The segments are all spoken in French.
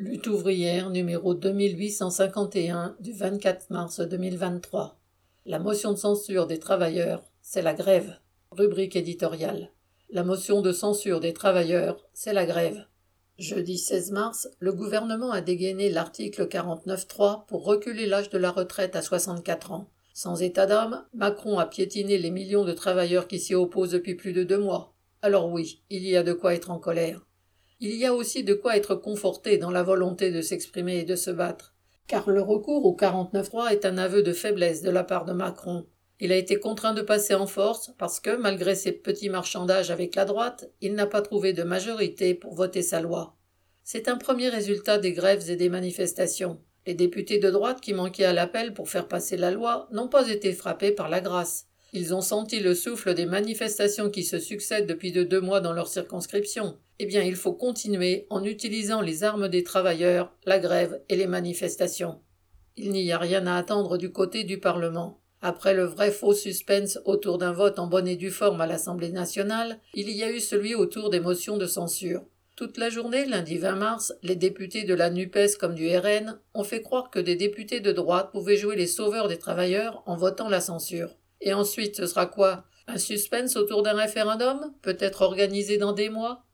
Lutte ouvrière numéro 2851 du 24 mars 2023. La motion de censure des travailleurs, c'est la grève. Rubrique éditoriale. La motion de censure des travailleurs, c'est la grève. Jeudi 16 mars, le gouvernement a dégainé l'article 49.3 pour reculer l'âge de la retraite à 64 ans. Sans état d'âme, Macron a piétiné les millions de travailleurs qui s'y opposent depuis plus de deux mois. Alors oui, il y a de quoi être en colère. Il y a aussi de quoi être conforté dans la volonté de s'exprimer et de se battre. Car le recours au 49.3 est un aveu de faiblesse de la part de Macron. Il a été contraint de passer en force parce que, malgré ses petits marchandages avec la droite, il n'a pas trouvé de majorité pour voter sa loi. C'est un premier résultat des grèves et des manifestations. Les députés de droite qui manquaient à l'appel pour faire passer la loi n'ont pas été frappés par la grâce. Ils ont senti le souffle des manifestations qui se succèdent depuis de deux mois dans leur circonscription. Eh bien, il faut continuer en utilisant les armes des travailleurs, la grève et les manifestations. Il n'y a rien à attendre du côté du Parlement. Après le vrai faux suspense autour d'un vote en bonne et due forme à l'Assemblée nationale, il y a eu celui autour des motions de censure. Toute la journée, lundi 20 mars, les députés de la NUPES comme du RN ont fait croire que des députés de droite pouvaient jouer les sauveurs des travailleurs en votant la censure. Et ensuite, ce sera quoi? Un suspense autour d'un référendum, peut-être organisé dans des mois?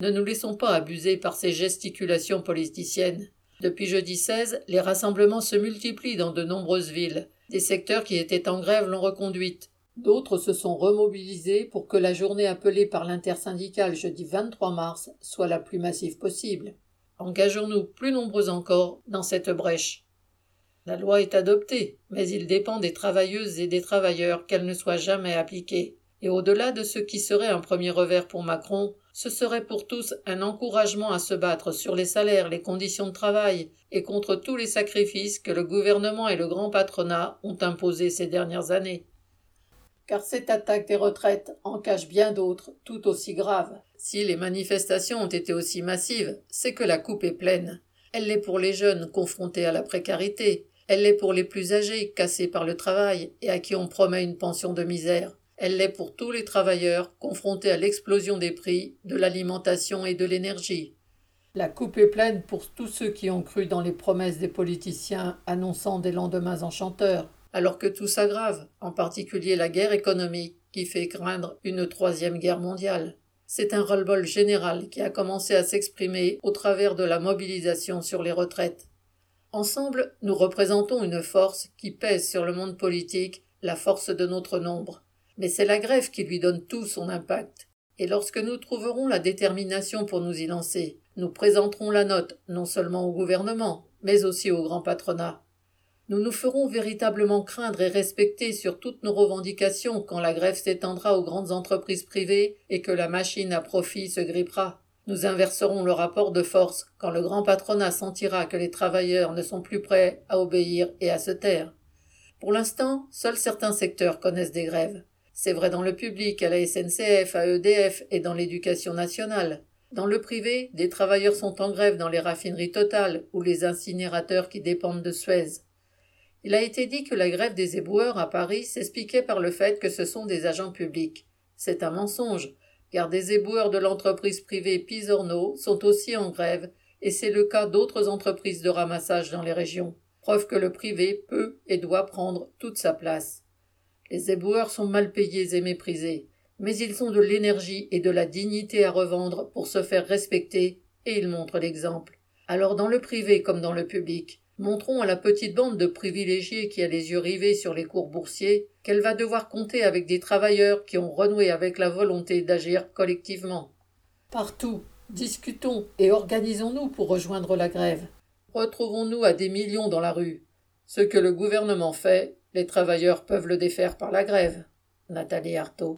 Ne nous laissons pas abuser par ces gesticulations politiciennes. Depuis jeudi 16, les rassemblements se multiplient dans de nombreuses villes. Des secteurs qui étaient en grève l'ont reconduite. D'autres se sont remobilisés pour que la journée appelée par l'intersyndicale jeudi 23 mars soit la plus massive possible. Engageons-nous plus nombreux encore dans cette brèche. La loi est adoptée, mais il dépend des travailleuses et des travailleurs qu'elle ne soit jamais appliquée. Et au-delà de ce qui serait un premier revers pour Macron, ce serait pour tous un encouragement à se battre sur les salaires, les conditions de travail et contre tous les sacrifices que le gouvernement et le grand patronat ont imposés ces dernières années. Car cette attaque des retraites en cache bien d'autres, tout aussi graves. Si les manifestations ont été aussi massives, c'est que la coupe est pleine. Elle l'est pour les jeunes confrontés à la précarité, elle l'est pour les plus âgés, cassés par le travail, et à qui on promet une pension de misère. Elle l'est pour tous les travailleurs, confrontés à l'explosion des prix, de l'alimentation et de l'énergie. La coupe est pleine pour tous ceux qui ont cru dans les promesses des politiciens annonçant des lendemains enchanteurs, alors que tout s'aggrave, en particulier la guerre économique qui fait craindre une troisième guerre mondiale. C'est un roll-ball général qui a commencé à s'exprimer au travers de la mobilisation sur les retraites. Ensemble, nous représentons une force qui pèse sur le monde politique, la force de notre nombre. Mais c'est la grève qui lui donne tout son impact. Et lorsque nous trouverons la détermination pour nous y lancer, nous présenterons la note non seulement au gouvernement, mais aussi au grand patronat. Nous nous ferons véritablement craindre et respecter sur toutes nos revendications quand la grève s'étendra aux grandes entreprises privées et que la machine à profit se grippera. Nous inverserons le rapport de force quand le grand patronat sentira que les travailleurs ne sont plus prêts à obéir et à se taire. Pour l'instant, seuls certains secteurs connaissent des grèves. C'est vrai dans le public, à la SNCF, à EDF et dans l'éducation nationale. Dans le privé, des travailleurs sont en grève dans les raffineries totales ou les incinérateurs qui dépendent de Suez. Il a été dit que la grève des éboueurs à Paris s'expliquait par le fait que ce sont des agents publics. C'est un mensonge car des éboueurs de l'entreprise privée Pisorno sont aussi en grève, et c'est le cas d'autres entreprises de ramassage dans les régions, preuve que le privé peut et doit prendre toute sa place. Les éboueurs sont mal payés et méprisés, mais ils ont de l'énergie et de la dignité à revendre pour se faire respecter, et ils montrent l'exemple. Alors dans le privé comme dans le public, Montrons à la petite bande de privilégiés qui a les yeux rivés sur les cours boursiers qu'elle va devoir compter avec des travailleurs qui ont renoué avec la volonté d'agir collectivement. Partout, discutons et organisons-nous pour rejoindre la grève. Retrouvons-nous à des millions dans la rue. Ce que le gouvernement fait, les travailleurs peuvent le défaire par la grève. Nathalie Artaud.